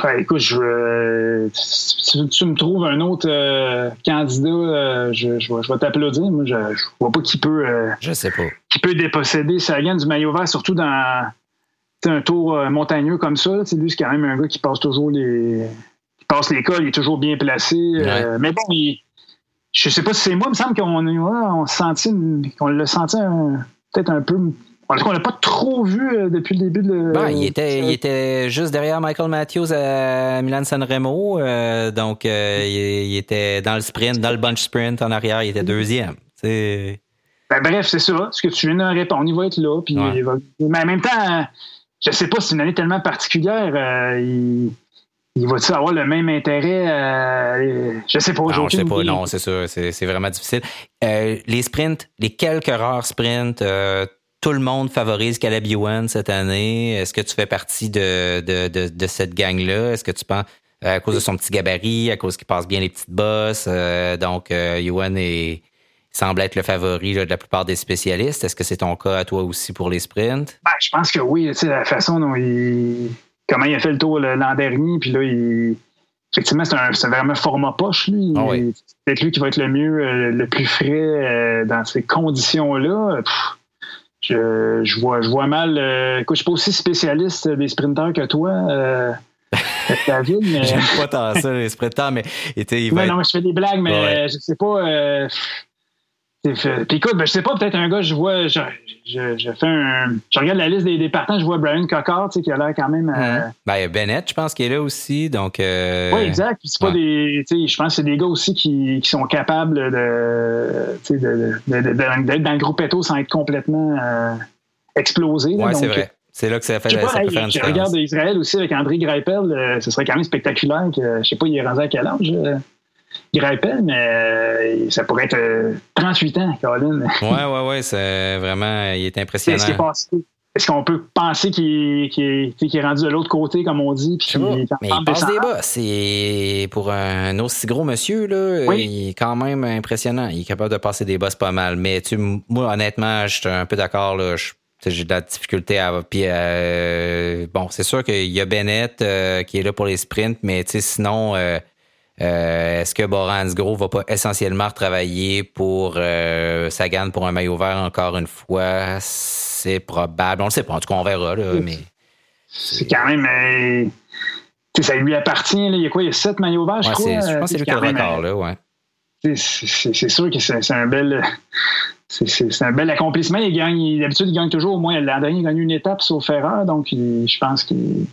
Ouais, écoute, je, euh, si tu me trouves un autre euh, candidat, euh, je, je, je, vais t'applaudir. Moi, je, je vois pas qui peut. Euh, je sais pas. Qui peut déposséder Sagan du maillot vert, surtout dans un tour montagneux comme ça. Lui, c'est quand même un gars qui passe toujours les. qui passe l'école, il est toujours bien placé. Ouais. mais bon, il, je sais pas si c'est moi, il me semble qu'on on, on, qu'on l'a senti peut-être un peu on l'a pas trop vu euh, depuis le début de. Ben, il, était, il était juste derrière Michael Matthews à Milan San Remo. Euh, donc, euh, il, était dans le sprint, dans le bunch sprint en arrière, il était deuxième. Ben, bref, c'est ça. Ce que tu viens de répondre, il va être là. Puis Mais en même temps, je sais pas, c'est une année tellement particulière. il il va-tu avoir le même intérêt? Euh, je sais pas. Non, je sais pas. Non, c'est sûr. C'est vraiment difficile. Euh, les sprints, les quelques rares sprints, euh, tout le monde favorise Caleb Ewan cette année. Est-ce que tu fais partie de, de, de, cette gang-là? Est-ce que tu penses à cause de son petit gabarit, à cause qu'il passe bien les petites bosses? donc, Ewan est, semble être le favori de la plupart des spécialistes. Est-ce que c'est ton cas à toi aussi pour les sprints? Ben, je pense que oui. Tu sais, la façon dont il comment il a fait le tour l'an dernier, puis là, il, effectivement, c'est vraiment format poche, lui. Ah c'est peut-être lui qui va être le mieux, euh, le plus frais euh, dans ces conditions-là. Je, je, vois, je vois mal. Euh, écoute, je suis pas aussi spécialiste des sprinteurs que toi. David, mais... J'aime pas tant ça, les sprinteurs, mais il va non, je fais des blagues, mais je sais pas. Puis écoute, ben, je sais pas, peut-être un gars, je vois, je, je, fais un. Je regarde la liste des, des partants, je vois Brian Cockard, tu sais, qui a l'air quand même. Euh, ben, Bennett, je pense qu'il est là aussi. Donc, euh... Oui, exact. c'est pas des. Tu sais, je pense que c'est des gars aussi qui, qui sont capables de, tu sais, de, d'être dans le groupe Eto sans être complètement euh, explosé. Oui, c'est vrai. C'est là que ça fait, ça peut faire une Je regarde Israël aussi avec André Greipel, euh, ce serait quand même spectaculaire. Que, je sais pas, il est rendu à quel âge? Rappelle, mais euh, ça pourrait être 38 euh, ans, Colin. Oui, oui, oui, c'est vraiment, il est impressionnant. Est-ce qu'on peut penser qu'il est, rendu de l'autre côté, comme on dit? Puis mais il passe des bas. C'est pour un aussi gros monsieur, là, il est quand même impressionnant. Il est capable de passer des bosses pas mal. Mais tu, moi, honnêtement, je suis un peu d'accord. J'ai de la difficulté à. Puis, euh, bon, c'est sûr qu'il y a Bennett qui est là pour les sprints, mais sinon, euh, est-ce que Boran Gros va pas essentiellement retravailler pour euh, Sagan pour un maillot vert encore une fois? C'est probable. On le sait pas. En tout cas, on verra. mais... C'est quand même. Euh, ça lui appartient. Il y a quoi? Il y a sept maillots verts, je crois. Je pense que c'est lui qui a le record. Là, ouais. C'est sûr que c'est un bel. C'est un bel accomplissement. Il gagne, d'habitude, il gagne toujours au moins. L'an dernier, il gagne une étape sauf erreur. Donc, je pense qu'il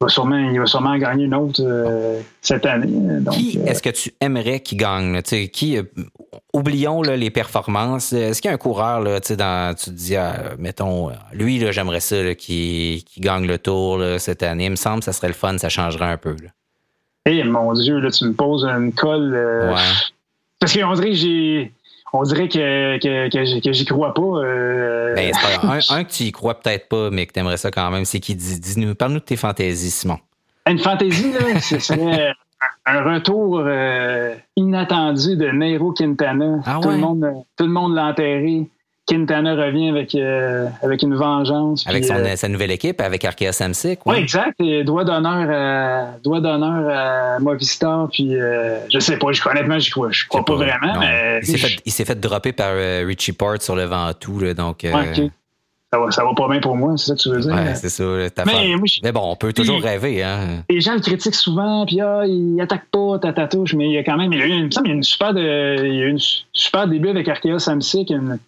va sûrement, il va sûrement gagner une autre euh, cette année. qui euh, est-ce que tu aimerais qu'il gagne? qui, euh, oublions les performances. Est-ce qu'il y a un coureur, là, dans, tu te dis, ah, mettons, lui, j'aimerais ça qui, gagne le tour cette année. Il me semble que ça serait le fun, ça changerait un peu. Eh mon Dieu, là, tu me poses une colle. Ouais. Parce qu'on dirait que j'ai on dirait que, que, que, j'y crois pas. Euh... Ben, un, un, que tu y crois peut-être pas, mais que tu aimerais ça quand même, c'est qui dit, dis-nous, parle-nous de tes fantaisies, Simon. Une fantaisie, là, ce serait un retour euh, inattendu de Nero Quintana. Ah tout, le monde, tout le monde l'a enterré. Quintana revient avec, euh, avec une vengeance. Avec euh, sa nouvelle équipe, avec Arkea Samsic. Oui, ouais, exact. Et doigt d'honneur à, doigt d'honneur à Movistar. Puis, euh, je sais pas, je, honnêtement, je crois, je crois pas, vraiment. Mais il s'est fait, fait, dropper par Richie Port sur le Ventoux. Là, donc, ça, va, ça va pas bien pour moi, c'est ça que tu veux dire. Ouais, c'est ça. Mais, mais, bon, on peut toujours rêver. Hein. Les gens le critiquent souvent, puis ah, il attaque pas, ta touche, mais il y a quand même il y a eu, une, il y a une super, de, il y a eu une super début avec Arkea Samsic, une,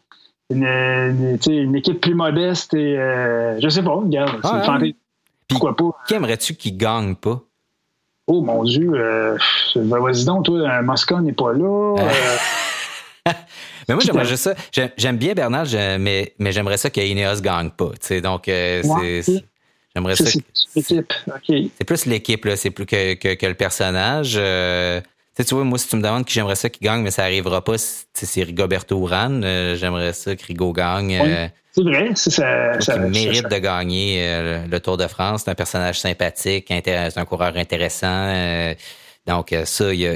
une, une, équipe plus modeste et euh, je sais pas, regarde, Pourquoi pas? Qui aimerais-tu qui gagne pas? Oh mon Dieu, euh, vas-y donc, toi, Moscon n'est pas là. Euh. mais moi, j'aimerais juste ça. J'aime bien Bernard, mais, mais j'aimerais ça qu'Ineos gagne pas. Donc, euh, c'est. J'aimerais ça. C'est plus l'équipe, c'est plus que, que, que, le personnage. Euh, tu vois, moi, si tu me demandes qui j'aimerais ça qui gagne, mais ça n'arrivera pas, c'est Rigoberto Urán. Euh, j'aimerais ça que Rigo gagne. Euh, c'est vrai, c'est ça. ça il mérite de gagner euh, le Tour de France. C'est un personnage sympathique, c'est un coureur intéressant. donc, ça, il y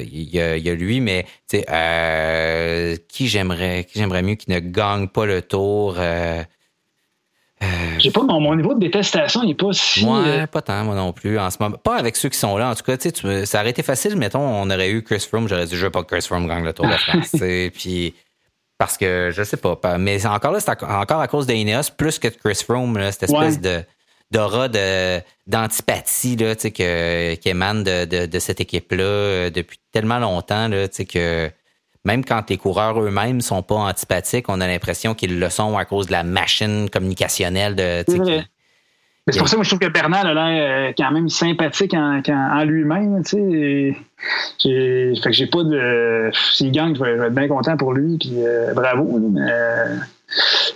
a, y a, lui, mais qui j'aimerais qui j'aimerais mieux qui ne gagne pas le Tour? Euh, J'ai pas mon, niveau de détestation, n'est pas si. Moi, euh, pas tant, moi non plus. En ce moment, pas avec ceux qui sont là. En tout cas, tu sais, ça aurait été facile. Mettons, on aurait eu Chris Froome, j'aurais dit je veux pas que Chris Froome gagne le Tour de France. puis parce que je sais pas, mais encore là, c'est encore à cause d'Ineos plus que de Chris Froome, cette espèce de d'aura d'antipathie là, tu sais, que, qui émane de, de, de cette équipe là euh, depuis tellement longtemps là, tu sais que même quand les coureurs eux-mêmes sont pas antipathiques, on a l'impression qu'ils le sont à cause de la machine communicationnelle de. C'est pour ça que je trouve que Bernal a l'air euh, quand même sympathique en, lui-même. Tu sais, fait que j'ai pas de. S'il gagne, je vais, être bien content pour lui. Puis euh, bravo. Mais, euh,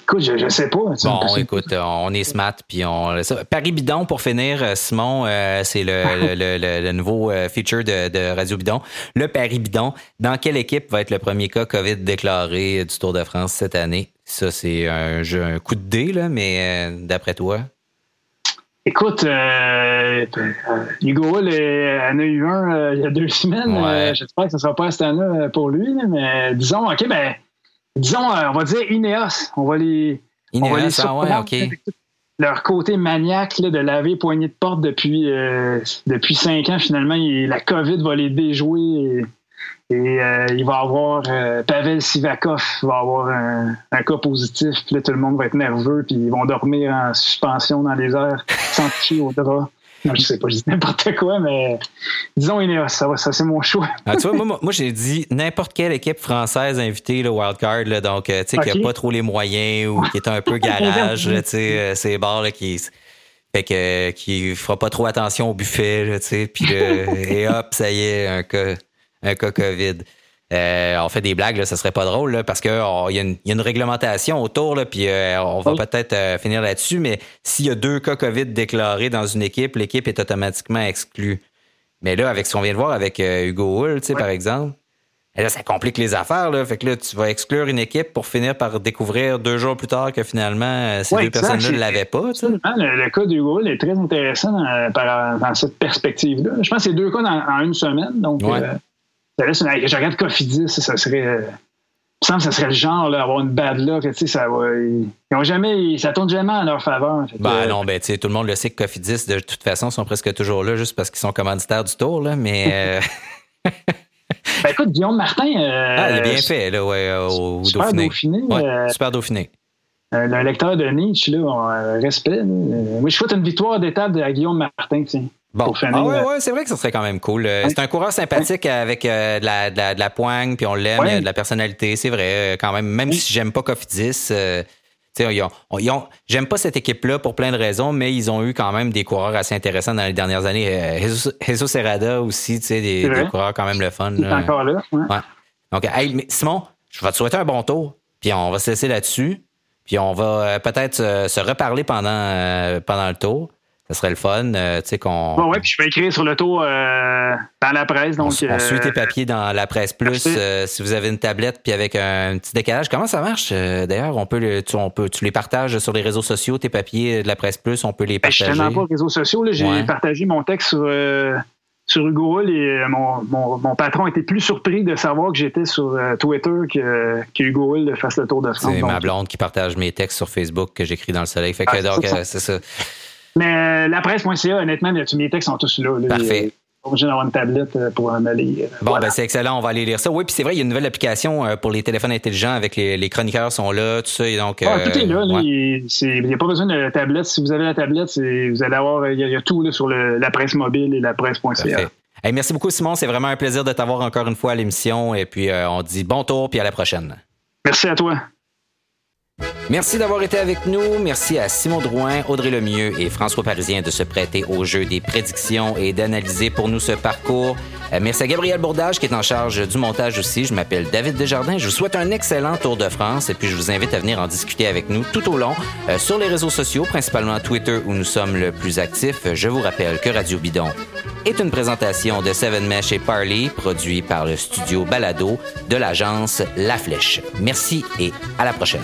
écoute, je, je sais pas. Bon, écoute, on est smart. Puis on. Paris Bidon pour finir, Simon, c'est le, le, nouveau feature de, de, Radio Bidon. Le Paris Bidon. Dans quelle équipe va être le premier cas COVID déclaré du Tour de France cette année? Ça, c'est un, un coup de dé, là, mais d'après toi? Écoute, euh, Hugo Hull en a eu un euh, il y a deux semaines. Euh, j'espère que ce ne sera pas cette année pour lui, mais disons, OK, ben, disons, on va dire Ineos. On va les. Ineos, ah ouais, OK. Leur côté maniaque de laver poignée de porte depuis, depuis cinq ans, finalement, la COVID va les déjouer. Et euh, il va avoir euh, Pavel Sivakov va avoir un, cas positif. Puis là, tout le monde va être nerveux. Puis ils vont dormir en suspension dans les airs sans toucher au drap. Non, je sais pas, je dis n'importe quoi, mais disons Ineos, ça, ça c'est mon choix. Ah, tu vois, moi, moi j'ai dit n'importe quelle équipe française invitée, le wildcard, là, donc euh, tu sais, qui n'a pas trop les moyens ou qui est un peu garage, tu sais, c'est bars qui. Fait que, qui fera pas trop attention au buffet, tu sais, puis et hop, ça y est, un cas un cas COVID. Euh, on fait des blagues, là, ça serait pas drôle parce qu'il oh, y, a une réglementation autour, là, puis euh, on va peut-être euh, finir là-dessus, mais s'il y a deux cas COVID déclarés dans une équipe, l'équipe est automatiquement exclue. Mais là, avec ce qu'on vient de voir avec Hugo Hull, par exemple, là, ça complique les affaires. Là. Fait que là, tu vas exclure une équipe pour finir par découvrir deux jours plus tard que finalement, ces deux personnes-là ne l'avaient pas. Le, cas d'Hugo Hull est très intéressant dans, cette perspective-là. Je pense que c'est deux cas en une semaine. Donc, je regarde Cofidis, ça serait. Il me semble que ça serait le genre d'avoir une bad luck. Tu sais, ça va, ils, ont jamais, ça tourne jamais en leur faveur. Ben non, ben tu sais, tout le monde le sait que Cofidis, de toute façon, sont presque toujours là juste parce qu'ils sont commanditaires du tour, là, mais. Euh, ben écoute, Guillaume Martin. Euh, ah, il a bien fait, là, ouais, au, super Dauphiné. Euh, super Dauphiné. Un lecteur de Nietzsche, là, respect. Moi, je souhaite une victoire d'étape à Guillaume Martin, tiens. Bon. Ah ouais, ouais, c'est vrai que ce serait quand même cool. Euh, c'est un coureur sympathique avec euh, de, la, de, la, poigne, puis on l'aime, il a de la personnalité, c'est vrai, euh, quand même. Même si j'aime pas Cofidis, euh, j'aime pas cette équipe-là pour plein de raisons, mais ils ont eu quand même des coureurs assez intéressants dans les dernières années. Jesus, Jesus Serrada aussi, tu sais, des, des, coureurs quand même le fun. Est encore là. Ouais. Donc, hey, Simon, je vais te souhaiter un bon tour, puis on va se laisser là-dessus, puis on va peut-être se reparler pendant, pendant le tour ça serait le fun, euh, tu sais, qu'on... Bon, ouais, puis je vais écrire sur le tour euh, dans la presse, donc... On, suit tes euh, papiers dans la presse plus, si vous avez une tablette, puis avec un petit décalage. Comment ça marche, d'ailleurs? On peut, le, tu, on peut, tu les partages sur les réseaux sociaux, tes papiers de la presse plus, on peut les partager? Ben, je ne pas aux réseaux sociaux, j'ai partagé mon texte sur... sur Hugo et mon, mon, mon, patron était plus surpris de savoir que j'étais sur Twitter que, que Hugo Hull fasse le tour de France. C'est ma blonde qui partage mes textes sur Facebook que j'écris dans le soleil. Fait que, ah, donc, c'est ça. Mais euh, la presse.ca, honnêtement, mes textes sont tous là. Parfait. obligé d'avoir une tablette euh, pour en aller. Euh, bon, ben c'est excellent, on va aller lire ça. Oui, puis c'est vrai, il y a une nouvelle application pour les téléphones intelligents avec les, les chroniqueurs sont là, tout ça. Et donc, ah, tout est là. Il n'y a pas besoin de la tablette. Si vous avez la tablette, vous allez avoir, il y, a, tout là, sur le, la presse mobile et la presse.ca. Hey, merci beaucoup, Simon. C'est vraiment un plaisir de t'avoir encore une fois à l'émission. Et puis, on dit bon tour, puis à la prochaine. Merci à toi. Merci d'avoir été avec nous. Merci à Simon Drouin, Audrey Lemieux et François Parisien de se prêter au jeu des prédictions et d'analyser pour nous ce parcours. Euh, merci à Gabriel Bourdage qui est en charge du montage aussi. Je m'appelle David Desjardins. Je vous souhaite un excellent Tour de France et puis je vous invite à venir en discuter avec nous tout au long euh, sur les réseaux sociaux, principalement Twitter où nous sommes le plus actifs. Je vous rappelle que Radio Bidon est une présentation de Seven Mesh et Parley, produit par le studio Balado de l'agence La Flèche. Merci et à la prochaine.